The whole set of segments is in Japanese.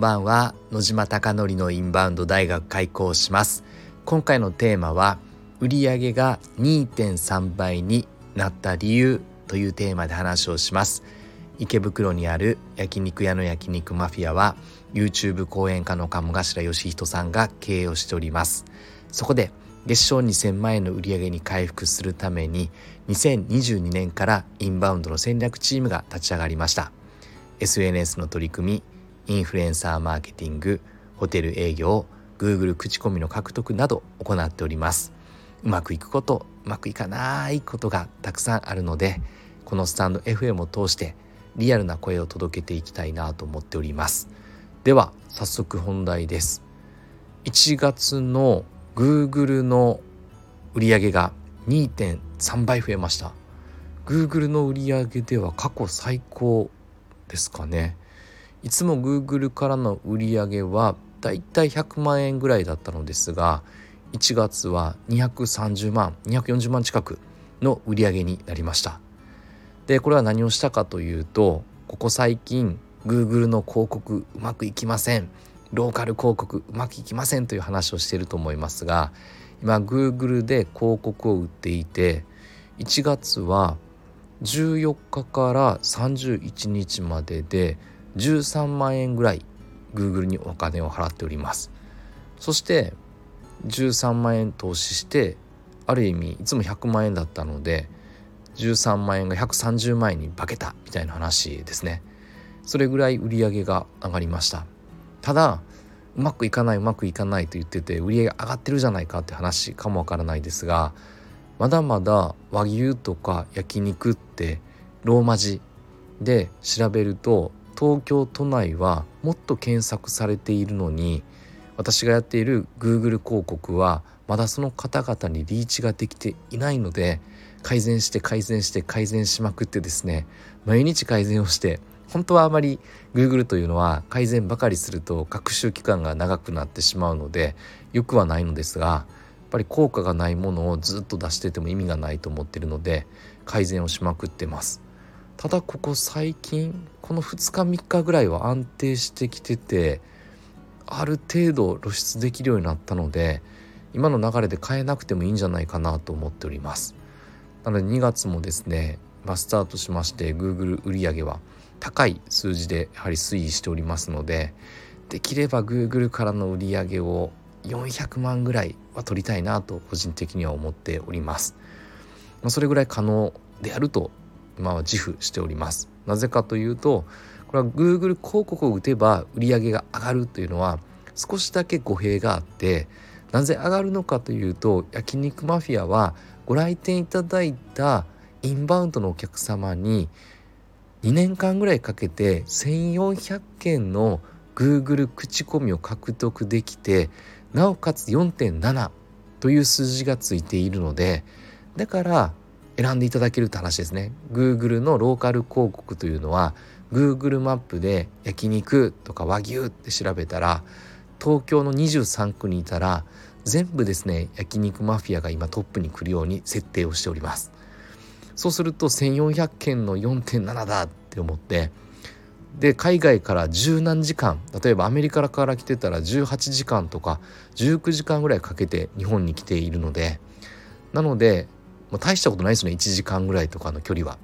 んばんは。野島貴則のインバウンド大学開講します。今回のテーマは売上が2.3倍になった理由というテーマで話をします。池袋にある焼肉屋の焼肉マフィアは YouTube 講演家の鴨頭義人さんが経営をしております。そこで月賞2000万円の売り上げに回復するために2022年からインバウンドの戦略チームが立ち上がりました。SNS の取り組みインフルエンサーマーケティングホテル営業 Google 口コミの獲得など行っております。うまくいくことうまくいかないことがたくさんあるのでこのスタンド FM を通してリアルな声を届けていきたいなと思っております。では早速本題です。1月の Google の売上が2.3倍増えました。Google の売上では過去最高ですかね。いつも Google からの売り上げはだいたい100万円ぐらいだったのですが1月は230万240万近くの売り上げになりました。でこれは何をしたかというとここ最近 Google の広告うまくいきませんローカル広告うまくいきませんという話をしていると思いますが今 Google で広告を売っていて1月は14日から31日までで13万円ぐらい Google にお金を払っております。そして13万円投資してある意味いつも100万円だったので13万円が130万円に化けたみたいな話ですね。それぐらい売り上げが上がりました。ただうまくいかないうまくいかないと言ってて売り上げ上がってるじゃないかって話かもわからないですがまだまだ和牛とか焼肉ってローマ字で調べると東京都内はもっと検索されているのに私がやっている Google 広告はまだその方々にリーチができていないので改善して改善して改善しまくってですね毎日改善をして本当はあまり Google というのは改善ばかりすると学習期間が長くなってしまうのでよくはないのですがやっぱり効果がないものをずっと出してても意味がないと思ってるので改善をしまくってます。ただここ最近この2日3日ぐらいは安定してきててある程度露出できるようになったので今の流れで変えなくてもいいんじゃないかなと思っておりますなので2月もですね、まあ、スタートしまして Google 売上は高い数字でやはり推移しておりますのでできれば Google からの売り上げを400万ぐらいは取りたいなと個人的には思っております。それぐらい可能であると今は自負しております。なぜかというとこれは Google 広告を打てば売り上げが上がるというのは少しだけ語弊があってなぜ上がるのかというと焼肉マフィアはご来店いただいたインバウンドのお客様に2年間ぐらいかけて1400件の Google 口コミを獲得できてなおかつ4.7という数字がついているのでだから選んでいただけるって話ですね。Google のローカル広告というのは Google マップで焼肉とか和牛って調べたら東京の23区にいたら全部ですね焼肉マフィアが今トップに来るように設定をしております。そうすると1400件の4.7だって思ってで海外から十何時間例えばアメリカから来てたら18時間とか19時間ぐらいかけて日本に来ているのでなのでもう大したことないですね1時間ぐらいとかの距離は。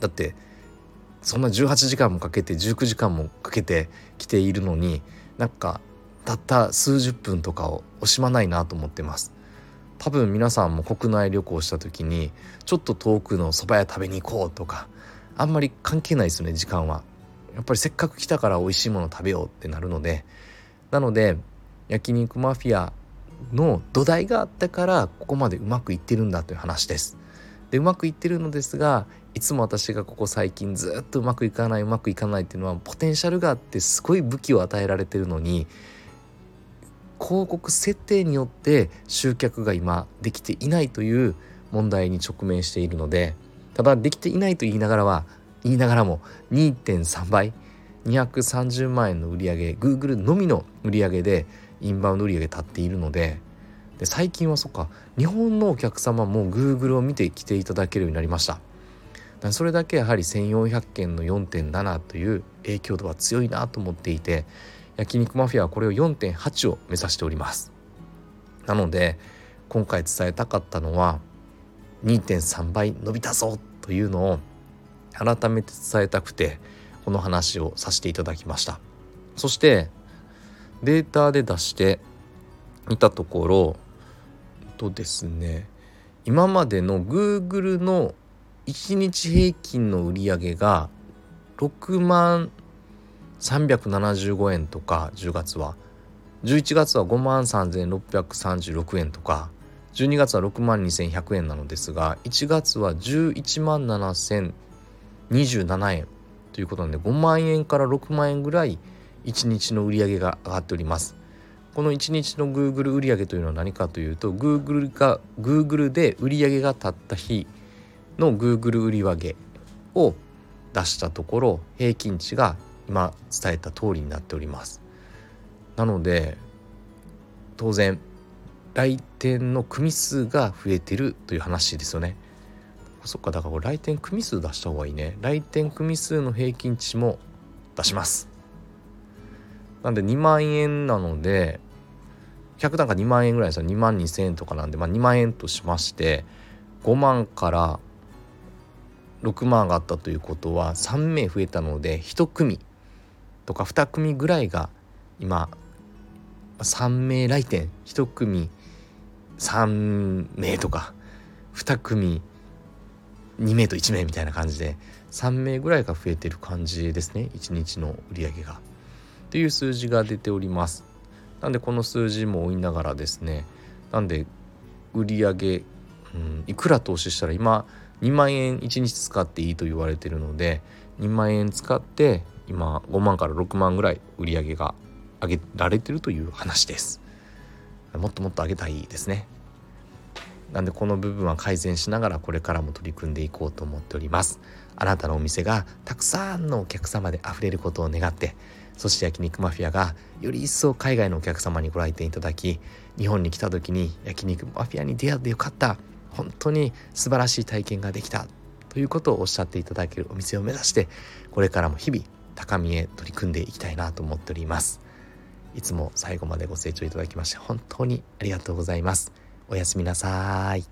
だってそんな18時間もかけて19時間もかけて来ているのになんかたった数十分とかを惜しまないなと思ってます。多分皆さんも国内旅行した時にちょっと遠くの蕎麦屋食べに行こうとかあんまり関係ないですね時間は。やっぱりせっかく来たから美味しいもの食べようってなるのでなので焼肉マフィアの土台があったからここまでうまくいってるんだという話です。でうまくいってるのですがいつも私がここ最近ずっとうまくいかないうまくいかないっていうのはポテンシャルがあってすごい武器を与えられてるのに広告設定によって集客が今できていないという問題に直面しているのでただできていないと言いながらは言いながらも2.3倍230万円の売り上げ Google のみの売り上げでインバウンド売り上げ立っているのでで最近はそっか日本のお客様も Google を見てきていただけるようになりました。それだけやはり1400件の4.7という影響度は強いなと思っていて焼肉マフィアはこれを4.8を目指しております。なので今回伝えたかったのは2.3倍伸びたぞというのを改めて伝えたくてこの話をさせていただきました。そしてデータで出してみたところとですね今までの Google の1日平均の売り上げが6万375円とか10月は。11月は5万3636円とか12月は6万2100円なのですが1月は11万7027円ということなので5万円から6万円ぐらい1日の売り上げが上がっております。この1日の Google 売上というのは何かというと Google が Google で売り上げが立った日の Google 売上を出したところ平均値が今伝えた通りになっております。なので当然来店の組数が増えてるという話ですよね。そっかだから来店組数出した方がいいね。来店組数の平均値も出します。なんで2万円なので客単価2万円ぐらいですよ。2万2,000円とかなんで、まあ、2万円としまして5万から6万上がったということは3名増えたので1組とか2組ぐらいが今3名来店。1組3名とか2組2名と1名みたいな感じで3名ぐらいが増えてる感じですね。1日の売り上げが。という数字が出ております。なんでこの数字も追いながらですねなんで売上げ、うん、いくら投資したら今2万円1日使っていいと言われてるので2万円使って今5万から6万ぐらい売り上げが上げられてるという話です。もっともっと上げたいですね。なんでこの部分は改善しながらこれからも取り組んでいこうと思っております。あなたのお店がたくさんのお客様で溢れることを願ってそして焼肉マフィアがより一層海外のお客様にご来店いただき日本に来た時に焼肉マフィアに出会ってよかった本当に素晴らしい体験ができたということをおっしゃっていただけるお店を目指してこれからも日々高みへ取り組んでいきたいなと思っております。いつも最後までご清聴いただきまして本当にありがとうございます。おやすみなさい。